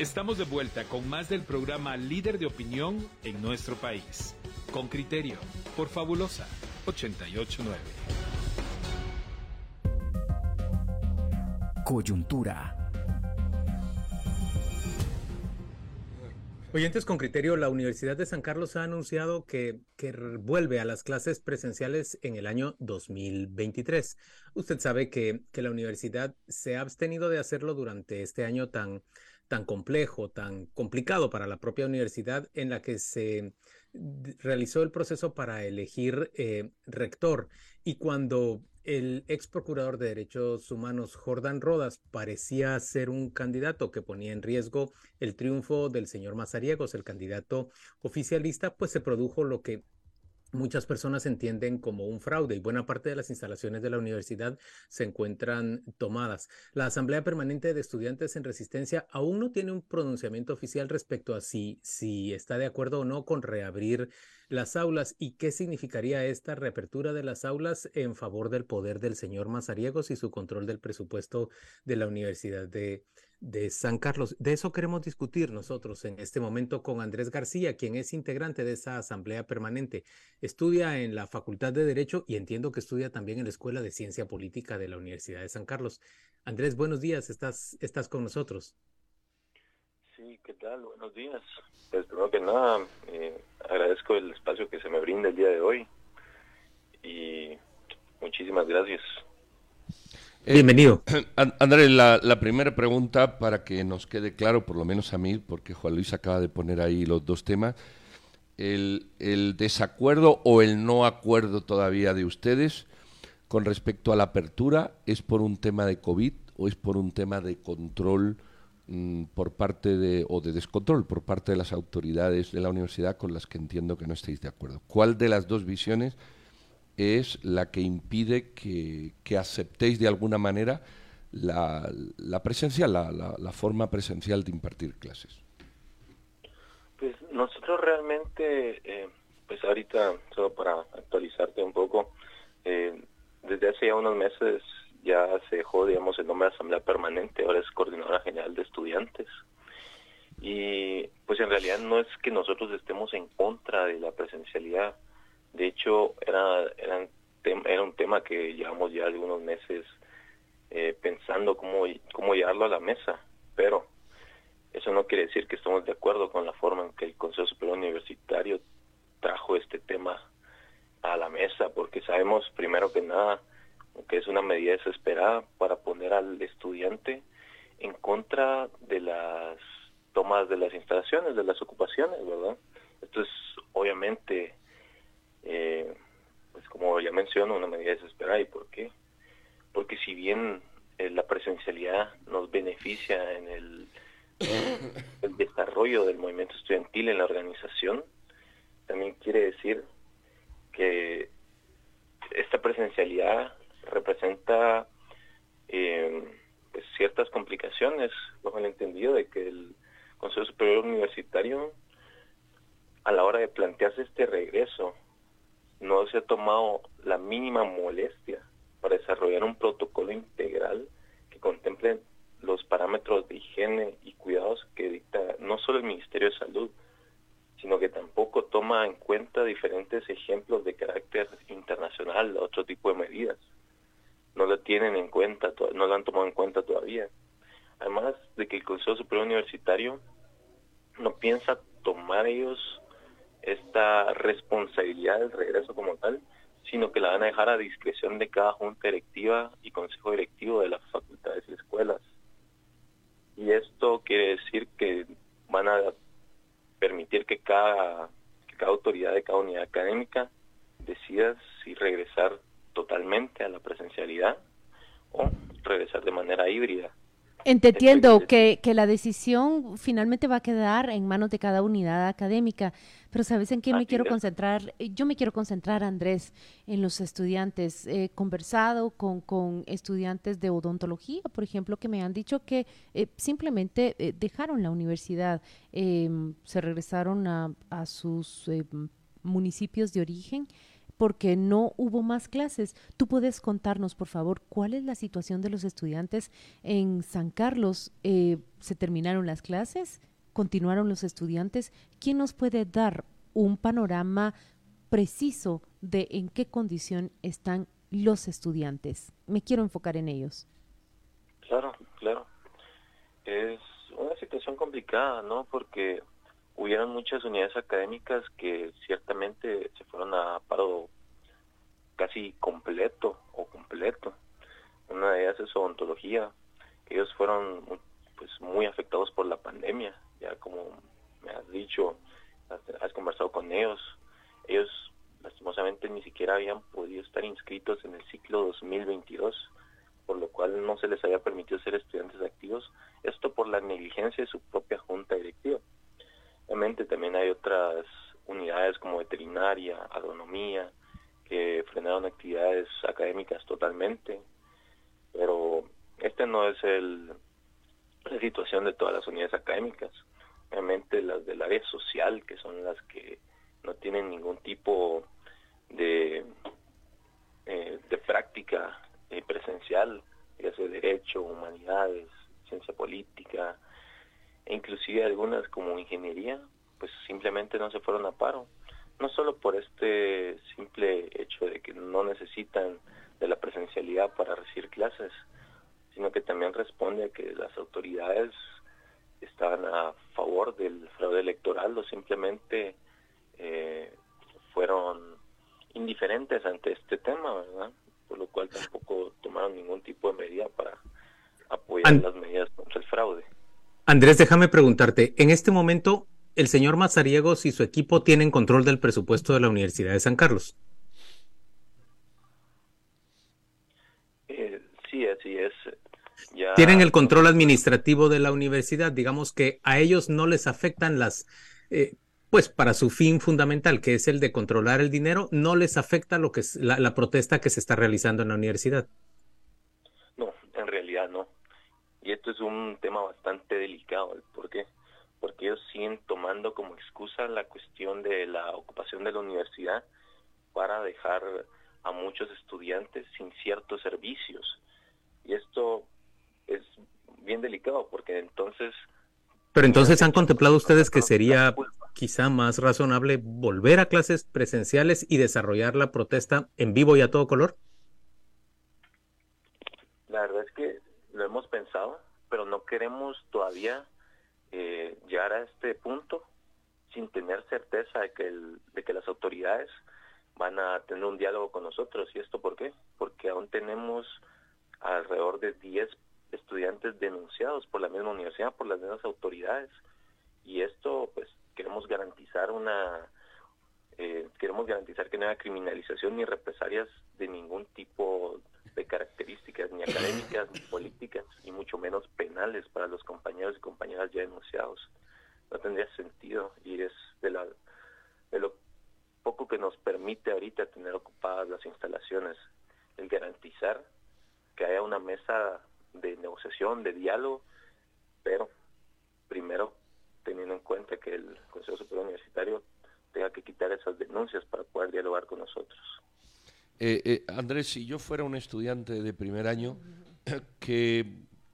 Estamos de vuelta con más del programa Líder de Opinión en nuestro país. Con criterio, por Fabulosa 889. Coyuntura. Oyentes con criterio, la Universidad de San Carlos ha anunciado que, que, vuelve a las clases presenciales en el año 2023. Usted sabe que, que la universidad se ha abstenido de hacerlo durante este año tan, tan complejo, tan complicado para la propia universidad en la que se realizó el proceso para elegir eh, rector. Y cuando el ex procurador de derechos humanos Jordan Rodas parecía ser un candidato que ponía en riesgo el triunfo del señor Mazariegos, el candidato oficialista, pues se produjo lo que muchas personas entienden como un fraude y buena parte de las instalaciones de la universidad se encuentran tomadas. La Asamblea Permanente de Estudiantes en Resistencia aún no tiene un pronunciamiento oficial respecto a si, si está de acuerdo o no con reabrir las aulas y qué significaría esta reapertura de las aulas en favor del poder del señor Mazariegos y su control del presupuesto de la Universidad de, de San Carlos. De eso queremos discutir nosotros en este momento con Andrés García, quien es integrante de esa asamblea permanente. Estudia en la Facultad de Derecho y entiendo que estudia también en la Escuela de Ciencia Política de la Universidad de San Carlos. Andrés, buenos días, estás, estás con nosotros. Sí, ¿qué tal? Buenos días. Pues primero que nada, eh, agradezco el espacio que se me brinda el día de hoy y muchísimas gracias. Eh, Bienvenido. Andrés, la, la, primera pregunta para que nos quede claro, por lo menos a mí, porque Juan Luis acaba de poner ahí los dos temas, el, el desacuerdo o el no acuerdo todavía de ustedes con respecto a la apertura, ¿es por un tema de COVID o es por un tema de control mmm, por parte de, o de descontrol por parte de las autoridades de la universidad con las que entiendo que no estáis de acuerdo? ¿Cuál de las dos visiones es la que impide que, que aceptéis de alguna manera la, la presencial, la, la, forma presencial de impartir clases? Pues nosotros realmente, eh, pues ahorita, solo para actualizarte un poco, eh, desde hace ya unos meses ya se dejó, digamos, el nombre de Asamblea Permanente, ahora es Coordinadora General de Estudiantes. Y pues en realidad no es que nosotros estemos en contra de la presencialidad, de hecho, era, era, un tema que llevamos ya algunos meses eh, pensando cómo, cómo llevarlo a la mesa, pero eso no quiere decir que estamos de acuerdo con la forma en que el Consejo Superior Universitario trajo este tema a la mesa, porque sabemos primero que nada que es una medida desesperada para poner al estudiante en contra de las tomas de las instalaciones, de las ocupaciones, ¿verdad? Esto es obviamente eh, pues como ya menciono, una medida desesperada. ¿Y por qué? Porque si bien eh, la presencialidad nos beneficia en el, el desarrollo del movimiento estudiantil en la organización, también quiere decir que esta presencialidad representa eh, pues ciertas complicaciones, bajo el entendido de que el Consejo Superior Universitario, a la hora de plantearse este regreso no se ha tomado la mínima molestia para desarrollar un protocolo integral que contemple los parámetros de higiene y cuidados que dicta no solo el Ministerio de Salud, sino que tampoco toma en cuenta diferentes ejemplos de carácter internacional, otro tipo de medidas. No lo tienen en cuenta, no lo han tomado en cuenta todavía. Además de que el Consejo Superior Universitario no piensa tomar ellos esta responsabilidad del regreso como tal, sino que la van a dejar a discreción de cada junta directiva y consejo directivo de las facultades y escuelas. Y esto quiere decir que van a permitir que cada, que cada autoridad de cada unidad académica decida si regresar totalmente a la presencialidad o regresar de manera híbrida. Entiendo que, que la decisión finalmente va a quedar en manos de cada unidad académica, pero ¿sabes en qué me quiero concentrar? Yo me quiero concentrar, Andrés, en los estudiantes. He conversado con, con estudiantes de odontología, por ejemplo, que me han dicho que eh, simplemente eh, dejaron la universidad, eh, se regresaron a, a sus municipios de origen porque no hubo más clases. ¿Tú puedes contarnos, por favor, cuál es la situación de los estudiantes en San Carlos? Eh, ¿Se terminaron las clases? ¿Continuaron los estudiantes? ¿Quién nos puede dar un panorama preciso de en qué condición están los estudiantes? Me quiero enfocar en ellos. Claro, claro. Es una situación complicada, ¿no? Porque hubieron muchas unidades académicas que ciertamente se fueron a paro casi completo o completo. Una de ellas es odontología. Ellos fueron pues muy afectados por la pandemia. Ya como me has dicho, has conversado con ellos. Ellos lastimosamente ni siquiera habían podido estar inscritos en el ciclo 2022 por lo cual no se les había permitido ser estudiantes activos, esto por la negligencia de su propia junta directiva. Obviamente también hay otras unidades como veterinaria, agronomía, que frenaron actividades académicas totalmente, pero esta no es el, la situación de todas las unidades académicas. Obviamente las del área social, que son las que no tienen ningún tipo de, eh, de práctica eh, presencial, ya sea derecho, humanidades, ciencia política, inclusive algunas como ingeniería, pues simplemente no se fueron a paro. No solo por este simple hecho de que no necesitan de la presencialidad para recibir clases, sino que también responde a que las autoridades estaban a favor del fraude electoral o simplemente eh, fueron indiferentes ante este tema, ¿verdad? por lo cual tampoco tomaron ningún tipo de medida para apoyar las medidas contra el fraude. Andrés, déjame preguntarte, en este momento, ¿el señor Mazariegos y su equipo tienen control del presupuesto de la Universidad de San Carlos? Eh, sí, así es. Tienen el control administrativo de la universidad, digamos que a ellos no les afectan las eh, pues para su fin fundamental, que es el de controlar el dinero, no les afecta lo que es la, protesta que se está realizando en la universidad. No, en realidad no. Y esto es un tema bastante delicado. ¿Por qué? Porque ellos siguen tomando como excusa la cuestión de la ocupación de la universidad para dejar a muchos estudiantes sin ciertos servicios. Y esto es bien delicado porque entonces... Pero entonces han contemplado ustedes que sería quizá más razonable volver a clases presenciales y desarrollar la protesta en vivo y a todo color? La verdad es que lo hemos pensado, pero no queremos todavía eh, llegar a este punto sin tener certeza de que, de que las autoridades van a tener un diálogo con nosotros. ¿Y esto por qué? Porque aún tenemos alrededor de 10 estudiantes denunciados por la misma universidad, por las mismas autoridades. Y esto pues queremos garantizar una eh, queremos garantizar que no haya criminalización ni represalias de ningún tipo de características ni académicas ni políticas y mucho menos penales para los compañeros y compañeras ya denunciados no tendría sentido y es de la de lo poco que nos permite ahorita tener ocupadas las instalaciones el garantizar que haya una mesa de negociación de diálogo pero primero teniendo en cuenta que el Consejo Superior Universitario tenga que quitar esas denuncias para poder dialogar con nosotros. Eh, eh, Andrés, si yo fuera un estudiante de primer año, ¿qué,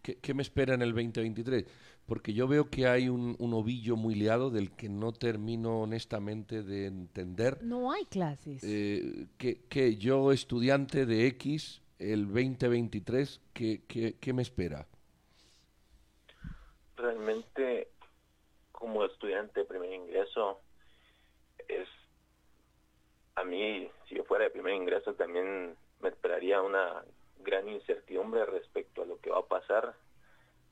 qué, me espera en el 2023? Porque yo veo que hay un, un, ovillo muy liado del que no termino honestamente de entender. No hay clases. Eh, que, que, yo, estudiante de X, el 2023, ¿qué, qué, qué me espera? Realmente como estudiante de primer ingreso es a mí si yo fuera de primer ingreso también me esperaría una gran incertidumbre respecto a lo que va a pasar.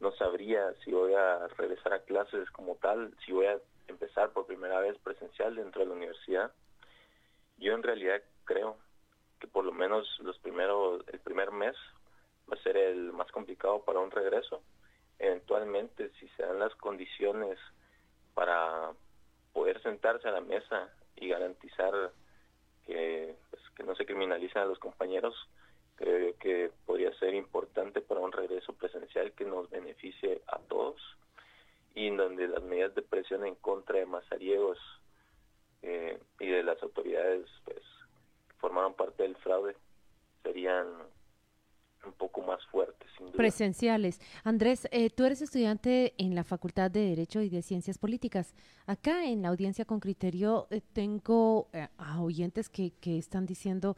No sabría si voy a regresar a clases como tal si voy a empezar por primera vez presencial dentro de la universidad. Yo en realidad creo que por lo menos los primeros el primer mes va a ser el más complicado para un regreso. Eventualmente si se dan las condiciones para poder sentarse a la mesa y garantizar que, pues, que no se criminalicen a los compañeros, creo que podría ser importante para un regreso presencial que nos beneficie a todos y donde las medidas de presión en contra de mazariegos eh, y de las autoridades pues formaron parte del fraude serían un poco más fuertes. Sin duda. Presenciales. Andrés, eh, tú eres estudiante en la Facultad de Derecho y de Ciencias Políticas. Acá en la audiencia con criterio eh, tengo eh, a oyentes que, que, están diciendo,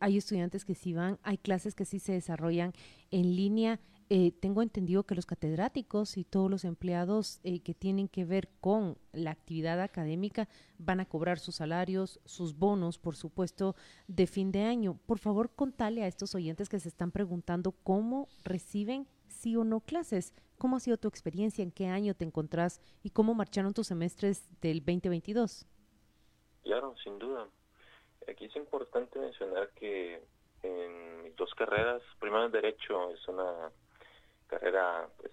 hay estudiantes que sí van, hay clases que sí se desarrollan en línea. Eh, tengo entendido que los catedráticos y todos los empleados eh, que tienen que ver con la actividad académica van a cobrar sus salarios, sus bonos, por supuesto, de fin de año. Por favor, contale a estos oyentes que se están preguntando cómo reciben sí o no clases. ¿Cómo ha sido tu experiencia? ¿En qué año te encontrás? ¿Y cómo marcharon tus semestres del 2022? Claro, sin duda. Aquí es importante mencionar que en mis dos carreras, primero en Derecho es una carrera, pues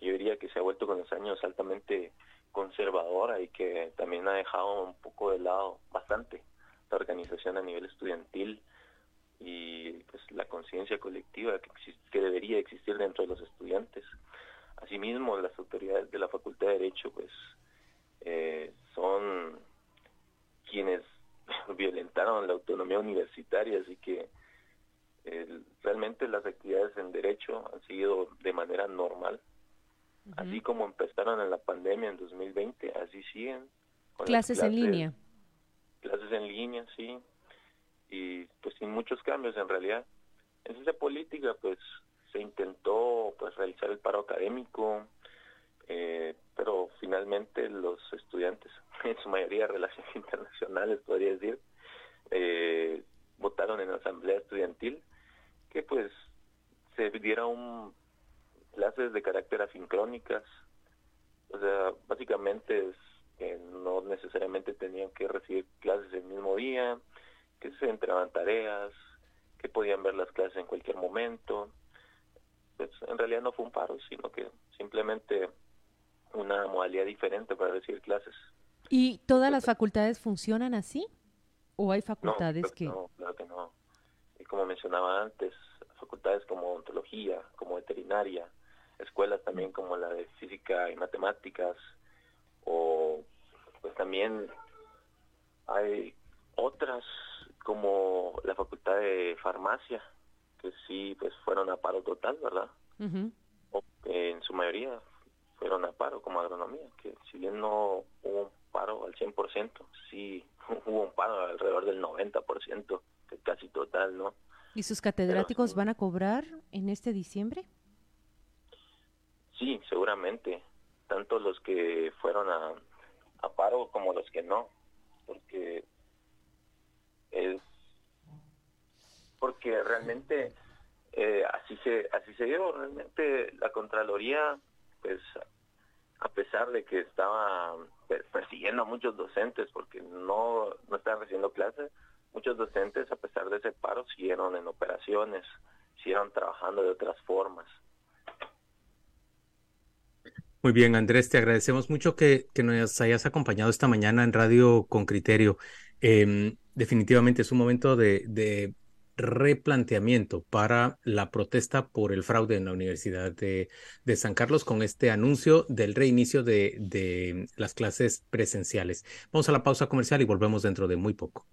yo diría que se ha vuelto con los años altamente conservadora y que también ha dejado un poco de lado bastante la organización a nivel estudiantil y pues la conciencia colectiva que, que debería existir dentro de los estudiantes. Asimismo, las autoridades de la Facultad de Derecho pues eh, son quienes violentaron la autonomía universitaria, así que realmente las actividades en derecho han seguido de manera normal. Así como empezaron en la pandemia en 2020, así siguen. Clases, en línea. Clases en línea, sí. Y pues sin muchos cambios en realidad. En esa política pues se intentó pues realizar el paro académico, eh, pero finalmente los estudiantes, en su mayoría relaciones internacionales podría decir, eh, votaron en la asamblea estudiantil que pues se diera un clases de carácter asincrónicas, o sea, básicamente es que no necesariamente tenían que recibir clases el mismo día, que se entregaban tareas, que podían ver las clases en cualquier momento. Pues en realidad no fue un paro, sino que simplemente una modalidad diferente para recibir clases. ¿Y todas las facultades funcionan así? ¿O hay facultades que...? No, claro que no como mencionaba antes, facultades como ontología, como veterinaria, escuelas también como la de física y matemáticas, o pues también hay otras como la facultad de farmacia, que sí pues fueron a paro total, ¿verdad? o en su mayoría fueron a paro como agronomía, que si bien no hubo un paro al 100%, sí hubo un paro alrededor del 90% casi total, ¿no? ¿Y sus catedráticos van a cobrar en este diciembre? Sí, seguramente. Tanto los que fueron a, a paro como los que no. Porque es porque realmente eh, así se así se dio realmente la contraloría pues a pesar de que estaba persiguiendo a muchos docentes porque no no estaban recibiendo clases muchos docentes, a pesar de ese paro, siguieron en operaciones, siguieron trabajando de otras formas. Muy bien, Andrés, te agradecemos mucho que, nos hayas acompañado esta mañana en Radio con Criterio. Em, definitivamente es un momento de, replanteamiento para la protesta por el fraude en la Universidad de, San Carlos con este anuncio del reinicio de las clases presenciales. Vamos a la pausa comercial y volvemos dentro de muy poco.